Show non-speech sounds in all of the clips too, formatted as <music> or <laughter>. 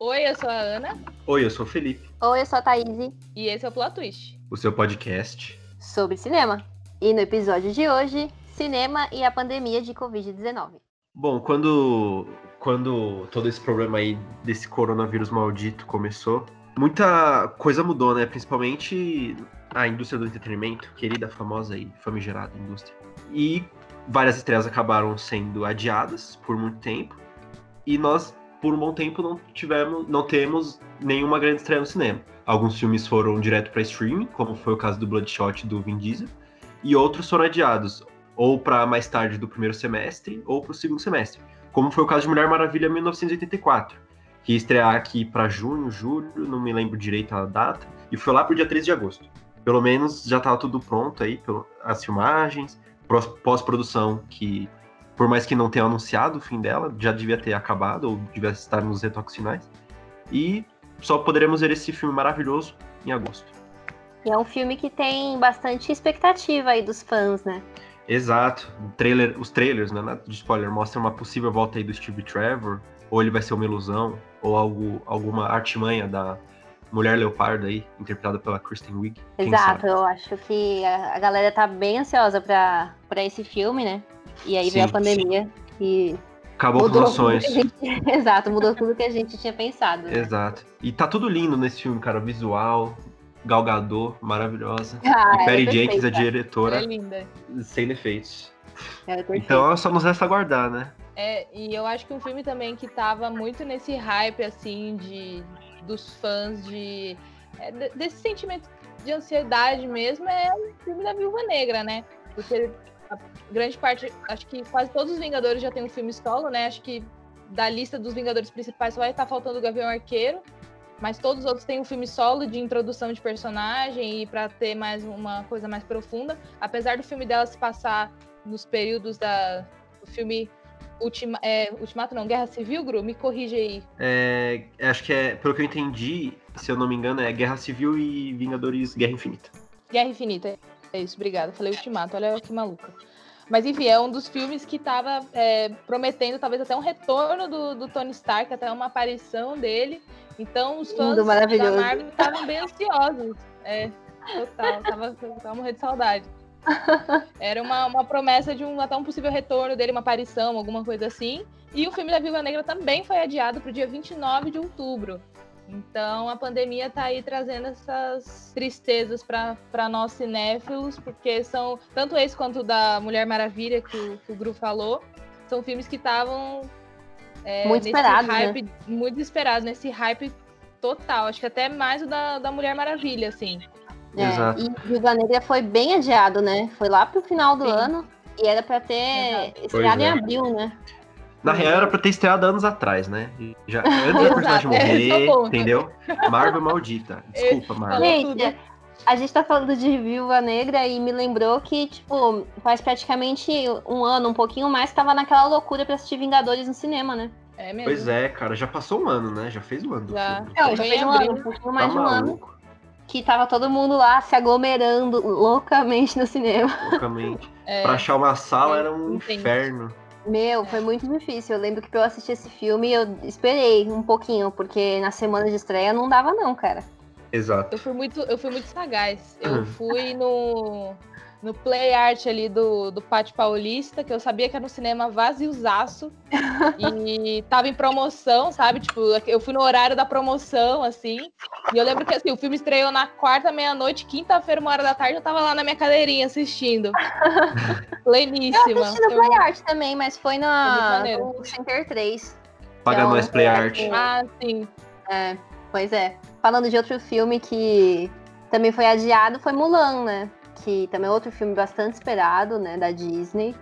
Oi, eu sou a Ana. Oi, eu sou o Felipe. Oi, eu sou a Thaís. E esse é o Plot Twist. O seu podcast sobre cinema. E no episódio de hoje, cinema e a pandemia de Covid-19. Bom, quando, quando todo esse problema aí desse coronavírus maldito começou, muita coisa mudou, né? Principalmente a indústria do entretenimento, querida, famosa e famigerada indústria. E várias estreias acabaram sendo adiadas por muito tempo. E nós por um bom tempo não tivemos, não temos nenhuma grande estreia no cinema. Alguns filmes foram direto para streaming, como foi o caso do Bloodshot do Vin Diesel, e outros foram adiados, ou para mais tarde do primeiro semestre, ou para o segundo semestre, como foi o caso de Mulher Maravilha 1984, que ia estrear aqui para junho, julho, não me lembro direito a data, e foi lá para o dia 13 de agosto. Pelo menos já estava tudo pronto aí, as filmagens, pós-produção que por mais que não tenha anunciado o fim dela, já devia ter acabado, ou devia estar nos retoques finais. E só poderemos ver esse filme maravilhoso em agosto. E é um filme que tem bastante expectativa aí dos fãs, né? Exato. trailer, os trailers, né, de spoiler, mostram uma possível volta aí do Steve Trevor, ou ele vai ser uma ilusão, ou algo, alguma artimanha da Mulher Leopardo aí, interpretada pela Kristen Wiig. Exato, eu acho que a galera tá bem ansiosa para esse filme, né? E aí sim, veio a pandemia sim. e. Acabou com os sonhos. Gente... <laughs> Exato, mudou tudo que a gente tinha pensado. Né? Exato. E tá tudo lindo nesse filme, cara. Visual, Galgador, maravilhosa. Ah, e Perry é Jenkins, a diretora. É linda. Sem defeitos. É então só nos resta aguardar, né? É, e eu acho que um filme também que tava muito nesse hype, assim, de dos fãs de. É, desse sentimento de ansiedade mesmo é o filme da Viúva Negra, né? Porque grande parte, acho que quase todos os Vingadores já tem um filme solo, né? Acho que da lista dos Vingadores principais só vai estar faltando o Gavião Arqueiro, mas todos os outros têm um filme solo de introdução de personagem e para ter mais uma coisa mais profunda. Apesar do filme dela se passar nos períodos da, do filme Ultima, é, Ultimato, não, Guerra Civil, Gru, me corrige aí. É, acho que é, pelo que eu entendi, se eu não me engano, é Guerra Civil e Vingadores Guerra Infinita. Guerra Infinita, é isso, obrigada. Falei Ultimato, olha que maluca. Mas enfim, é um dos filmes que estava é, prometendo talvez até um retorno do, do, Tony Stark, até uma aparição dele. Então os fãs da Marvel estavam bem ansiosos. É, total, tava, tava morrendo de saudade. Era uma, uma promessa de um, até um possível retorno dele, uma aparição, alguma coisa assim. E o filme da Viva Negra também foi adiado para o dia 29 de outubro. Então a pandemia está aí trazendo essas tristezas para nós cinéfilos, porque são tanto esse quanto o da Mulher Maravilha que o, que o Gru falou, são filmes que estavam é, muito esperados, hype, né? muito esperados nesse hype total. Acho que até mais o da, da Mulher Maravilha, assim. É, Exato. E Viva Negra foi bem adiado, né? Foi lá pro final do Sim. ano e era para ter estreado em é. abril, né? Na real, era pra ter estreado anos atrás, né? Já, antes do personagem morrer, é, entendeu? Marvel maldita. Desculpa, Marvel. Gente, a gente tá falando de Viúva Negra e me lembrou que, tipo, faz praticamente um ano, um pouquinho mais, tava naquela loucura pra assistir Vingadores no cinema, né? É mesmo. Pois é, cara, já passou um ano, né? Já fez um ano. Já, Não, já fez um ano, um pouquinho mais tá de um ano. Que tava todo mundo lá se aglomerando loucamente no cinema. Loucamente. É, pra achar uma sala era um entendi. inferno. Meu, foi muito difícil. Eu lembro que pra eu assistir esse filme eu esperei um pouquinho, porque na semana de estreia não dava, não, cara. Exato. Eu fui muito, eu fui muito sagaz. Eu fui no, no play art ali do, do Pátio Paulista, que eu sabia que era um cinema vaziozaço. <laughs> e tava em promoção, sabe? Tipo, eu fui no horário da promoção, assim. E eu lembro que assim, o filme estreou na quarta, meia-noite, quinta-feira, uma hora da tarde, eu tava lá na minha cadeirinha assistindo. <laughs> Pleníssima. Eu assisti no Play Art também, mas foi na, no Center 3. Paga então, mais Play Art. Ah, sim. É, pois é. Falando de outro filme que também foi adiado, foi Mulan, né? Que também é outro filme bastante esperado, né, da Disney,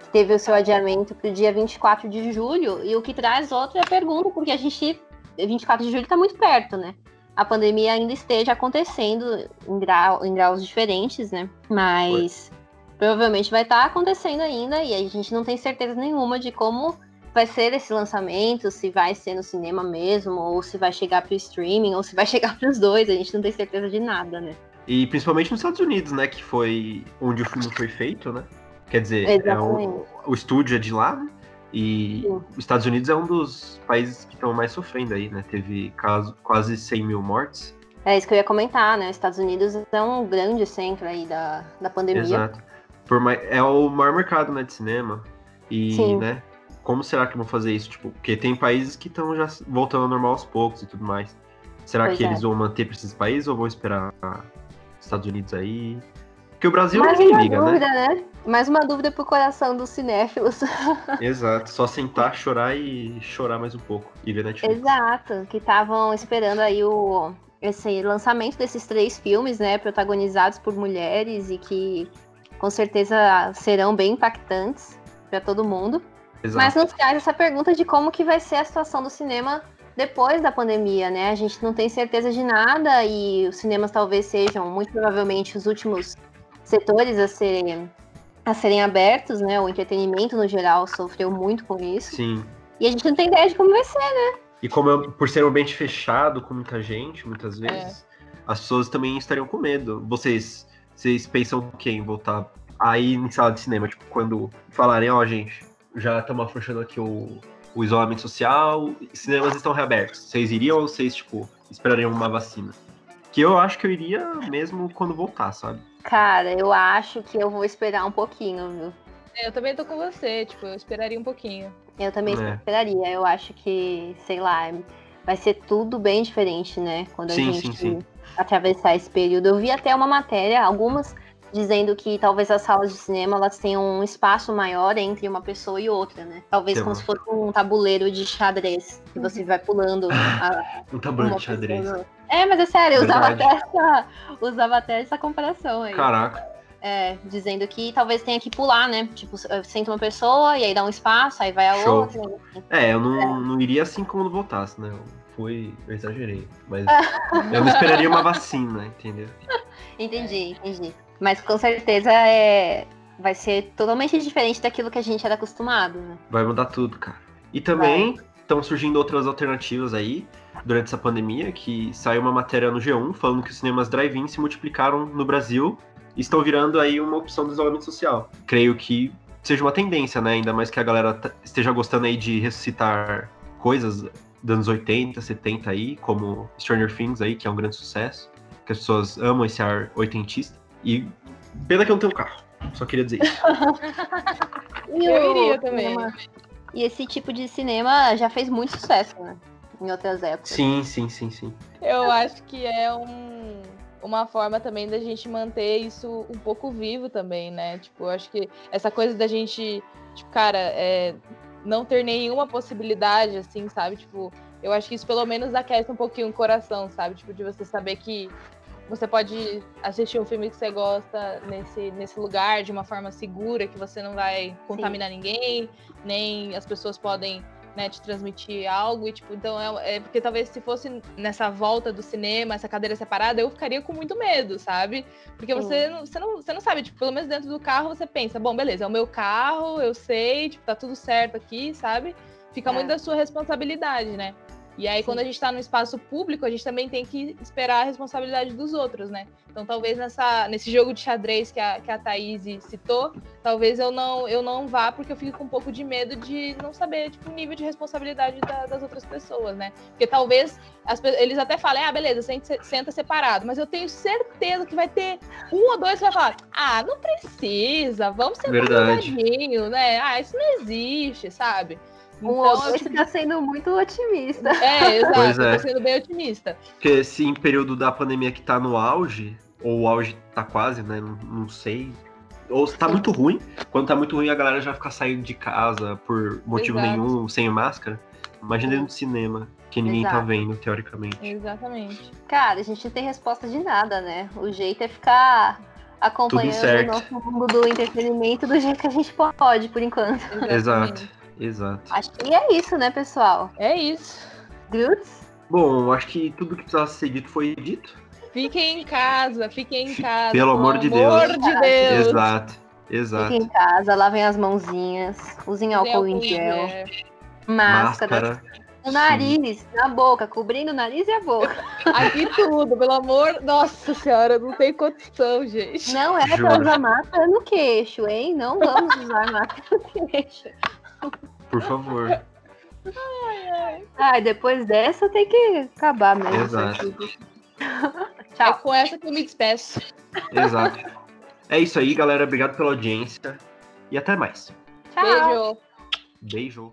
que teve o seu adiamento para o dia 24 de julho, e o que traz outra pergunta, porque a gente, 24 de julho está muito perto, né? A pandemia ainda esteja acontecendo em, grau, em graus diferentes, né? Mas Foi. provavelmente vai estar tá acontecendo ainda, e a gente não tem certeza nenhuma de como vai ser esse lançamento, se vai ser no cinema mesmo, ou se vai chegar para o streaming, ou se vai <laughs> chegar para os dois, a gente não tem certeza de nada, né? E principalmente nos Estados Unidos, né? Que foi onde o filme foi feito, né? Quer dizer, é o, o estúdio é de lá, né? E Sim. os Estados Unidos é um dos países que estão mais sofrendo aí, né? Teve caso, quase 100 mil mortes. É isso que eu ia comentar, né? Os Estados Unidos é um grande centro aí da, da pandemia. Exato. Por mais, é o maior mercado né, de cinema. E, Sim. né? Como será que vão fazer isso? Tipo, porque tem países que estão já voltando ao normal aos poucos e tudo mais. Será Pois que é. eles vão manter para esses países ou vão esperar Estados Unidos aí? Porque o Brasil Mais ninguém uma liga, né? dúvida, né? Mais uma dúvida pro coração dos cinéfilos. <laughs> Exato. Só sentar, chorar e chorar mais um pouco. E ver Netflix. Exato, que estavam esperando aí o esse lançamento desses três filmes, né, protagonizados por mulheres e que com certeza serão bem impactantes para todo mundo. Exato. Mas nos traz essa pergunta de como que vai ser a situação do cinema depois da pandemia, né? A gente não tem certeza de nada e os cinemas talvez sejam muito provavelmente os últimos setores a serem a serem abertos, né? O entretenimento no geral sofreu muito com isso. Sim. E a gente não tem ideia de como vai ser. E como eu- por ser um ambiente fechado com muita gente, muitas vezes, as pessoas também estariam com medo. Vocês, vocês pensam o quê em voltar aí em sala de cinema? Tipo, quando falarem, ó, gente, já estamos afrouxando aqui o, o isolamento social, cinemas estão reabertos. Vocês iriam ou vocês, tipo, esperariam uma vacina? Que eu acho que eu iria mesmo quando voltar, sabe? Cara, eu acho que eu vou esperar um pouquinho, viu? É, Eu também tô com você, tipo, eu esperaria um pouquinho. Eu também É. esperaria. Eu acho que, sei lá, vai ser tudo bem diferente, né? Quando a Sim, gente sim, sim. atravessar esse período. Eu vi até uma matéria, algumas dizendo que talvez as salas de cinema elas tenham um espaço maior entre uma pessoa e outra, né? Talvez Tem como uma- se fosse um tabuleiro de xadrez, que você vai pulando <laughs> a, Um tabuleiro de xadrez. pessoa. É, mas é sério, eu usava até, essa, usava até essa comparação aí. Caraca. É, dizendo que talvez tenha que pular, né? Tipo, senta uma pessoa e aí dá um espaço, aí vai a Show. outra. É, eu não, não iria assim quando voltasse, né? Eu fui, eu exagerei. Mas <laughs> eu não esperaria uma vacina, entendeu? Entendi, entendi. Mas com certeza é, vai ser totalmente diferente daquilo que a gente era acostumado, né? Vai mudar tudo, cara. E também estão surgindo outras alternativas aí durante essa pandemia, que saiu uma matéria no G1 falando que os cinemas drive-in se multiplicaram no Brasil e estão virando aí uma opção do isolamento social. Creio que seja uma tendência, né? Ainda mais que a galera t- esteja gostando aí de ressuscitar coisas dos anos 80, 70 aí, como Stranger Things aí, que é um grande sucesso, que as pessoas amam esse ar oitentista. E pena que eu não tenho carro. Só queria dizer isso. <laughs> Eu iria também. cinema- E esse tipo de cinema já fez muito sucesso, né? Em outras épocas. Sim, sim, sim, sim. Eu acho que é um, uma forma também da gente manter isso um pouco vivo também, né? Tipo, eu acho que essa coisa da gente, tipo, cara, é, não ter nenhuma possibilidade, assim, sabe? Tipo, eu acho que isso pelo menos aquece um pouquinho o coração, sabe? Tipo, de você saber que você pode assistir um filme que você gosta nesse, nesse lugar de uma forma segura, que você não vai contaminar ninguém, nem as pessoas podem né, te transmitir algo e tipo, então é, é porque talvez se fosse nessa volta do cinema, essa cadeira separada, eu ficaria com muito medo, sabe? Porque você não, você não, você não sabe, tipo, pelo menos dentro do carro você pensa, bom, beleza, é o meu carro, eu sei, tipo, tá tudo certo aqui, sabe? Fica É. muito da sua responsabilidade, né? E aí, Sim. quando a gente tá no espaço público, a gente também tem que esperar a responsabilidade dos outros, né? Então, talvez nessa, nesse jogo de xadrez que a, que a Thaís citou, talvez eu não, eu não vá, porque eu fico com um pouco de medo de não saber, tipo, o nível de responsabilidade da- das outras pessoas, né? Porque talvez as eles até falem, ah, beleza, senta, senta separado, mas eu tenho certeza que vai ter um ou dois que vai falar, ah, não precisa, vamos sentar Verdade. grudadinho, né? Ah, isso não existe, sabe? Um Então, outro eu, você tá sendo muito otimista. é, <laughs> exato, Pois eu é. tô sendo bem otimista. Porque se em período da pandemia que tá no auge, ou o auge tá quase, né? Não, não sei. Ou se tá muito ruim. Quando tá muito ruim, a galera já fica saindo de casa por motivo Exato. nenhum, sem máscara. Imagina dentro do cinema, que ninguém tá Exato. vendo, teoricamente. Exatamente. Cara, a gente não tem resposta de nada, né? O jeito é ficar acompanhando o nosso mundo do entretenimento do jeito que a gente pode, por enquanto. Exato. Exato. Acho que é isso, né, pessoal? É isso. Groots? Bom, acho que tudo que precisava ser dito foi dito. Fiquem em casa, fiquem em casa. Pelo amor de amor Deus. de Deus. Exato, exato. Fiquem em casa, lavem as mãozinhas, usem álcool em gel, máscara, Máscara. no nariz, na boca, cobrindo o nariz e a boca. <laughs> Aqui tudo, pelo amor. Nossa senhora, não tem condição, gente. Não é Juro. pra usar máscara no queixo, hein? Não vamos usar máscara no queixo. Por favor. Ai, depois dessa tem que acabar mesmo. Exato. <laughs> É Tchau. com essa que eu me despeço. Exato. É isso aí, galera. Obrigado pela audiência. E até mais. Tchau. Beijo. Beijo.